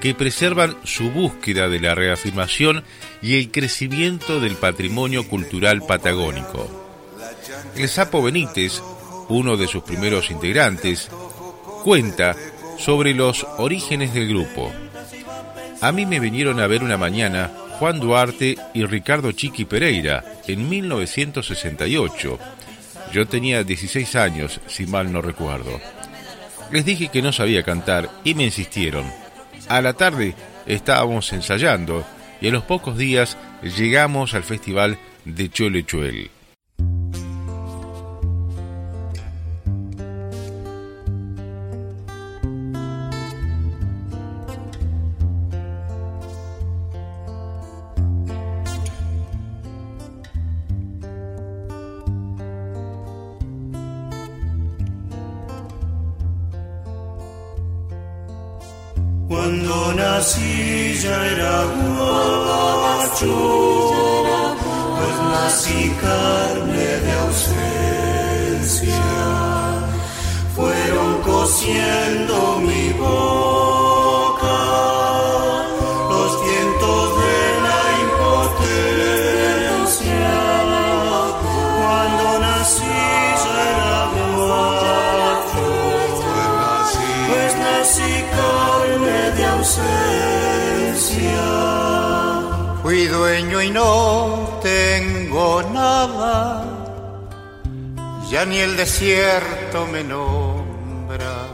que preservan su búsqueda de la reafirmación y el crecimiento del patrimonio cultural patagónico. El Sapo Benítez, uno de sus primeros integrantes, cuenta sobre los orígenes del grupo. A mí me vinieron a ver una mañana Juan Duarte y Ricardo Chiqui Pereira en 1968 yo tenía 16 años, si mal no recuerdo. Les dije que no sabía cantar y me insistieron. A la tarde estábamos ensayando y a los pocos días llegamos al festival de Cholechuel. Cuando nací ya era guacho, pues nací carne de ausencia. Fueron cosiendo mi voz ya ni el desierto me nombra.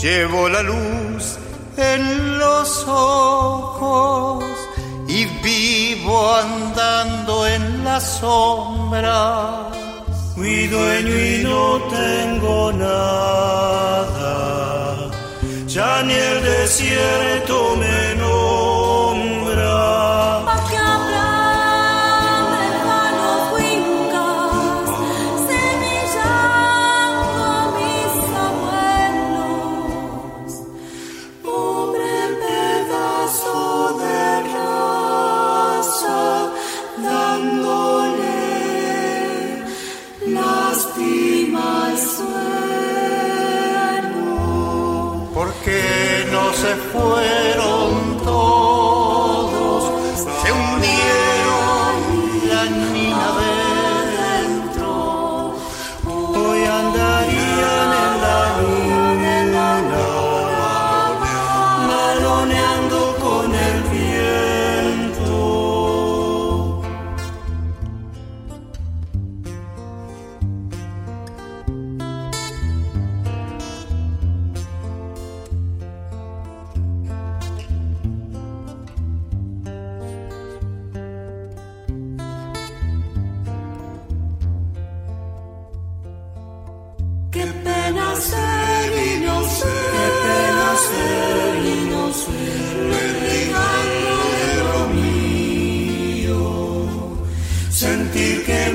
Llevo la luz en los ojos y vivo andando en la sombra. Fui dueño y no tengo nada, ya ni el desierto me nombra. Se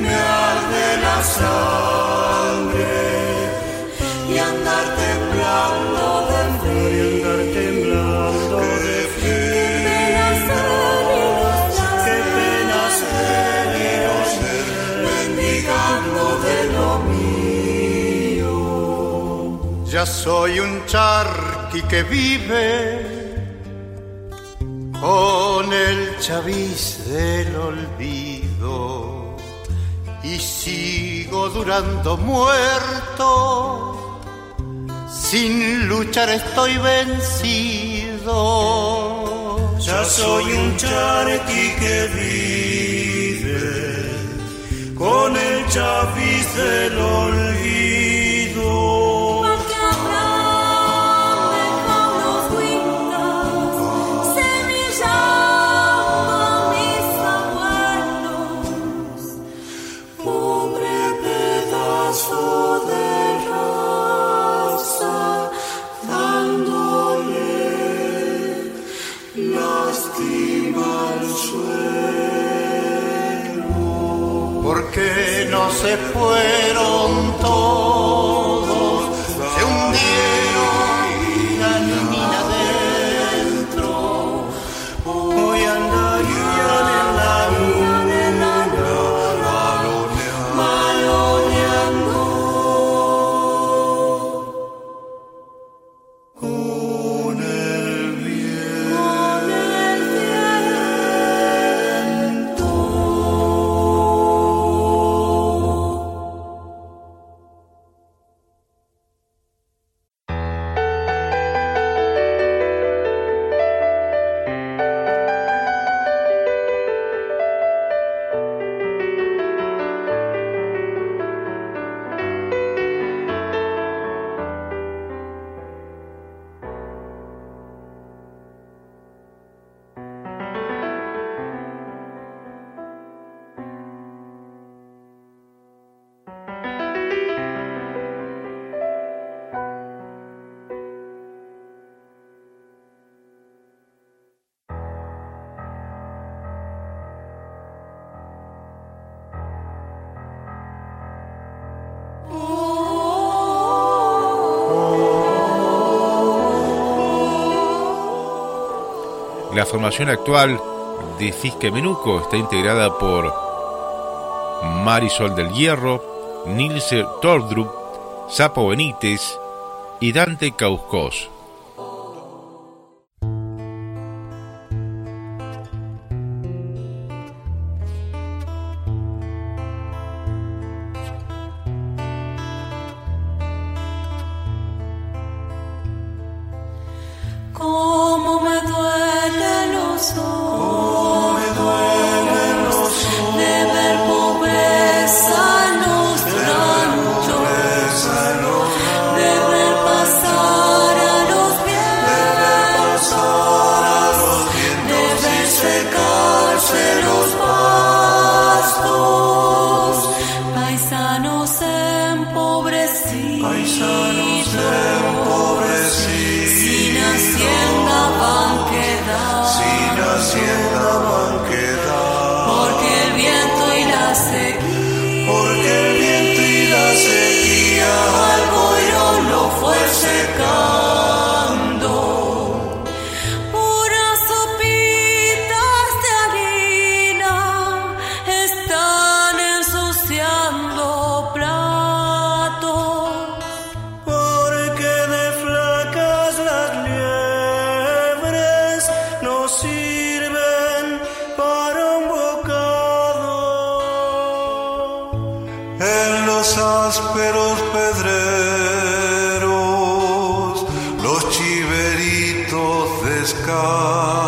De la sangre y andar temblando, de andar temblando, de fiel, de las manos, de las de mi no ser, bendigando de lo mío. Ya soy un charqui que vive con el chavis del olvido y sigo durando muerto. Sin luchar estoy vencido. Ya soy un charqui que vive con el chapiz del olvido se fueron todos. La formación actual de Fisque Menuco está integrada por Marisol del Hierro, Nilce Tordrup, Sapo Benítez y Dante Causcós. sky.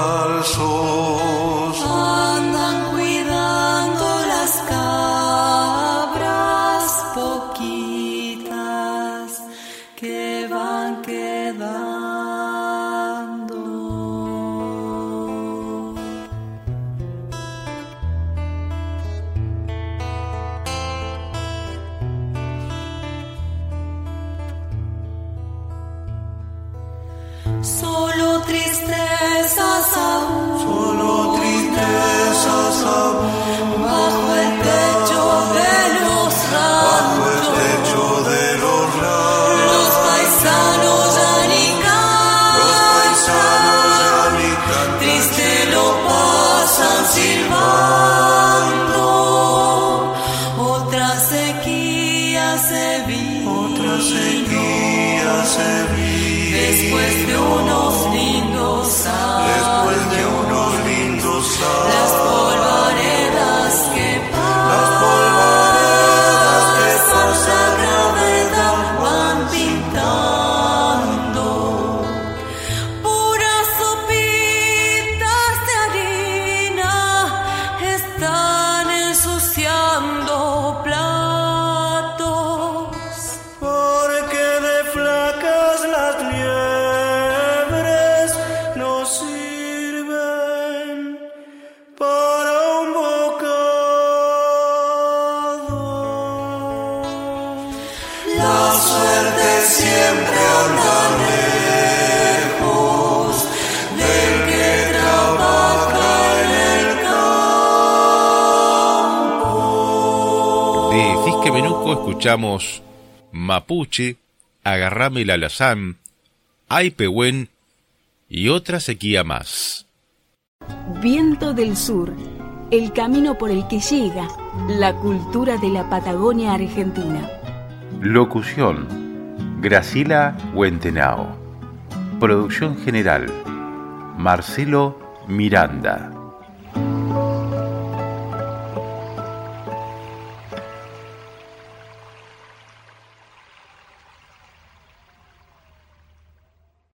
Fisque Menuco escuchamos Mapuche, Agarrame la Alazán, Aipehuen y otra sequía más. Viento del Sur, el camino por el que llega la cultura de la Patagonia Argentina. Locución, Gracila Huentenao. Producción general, Marcelo Miranda.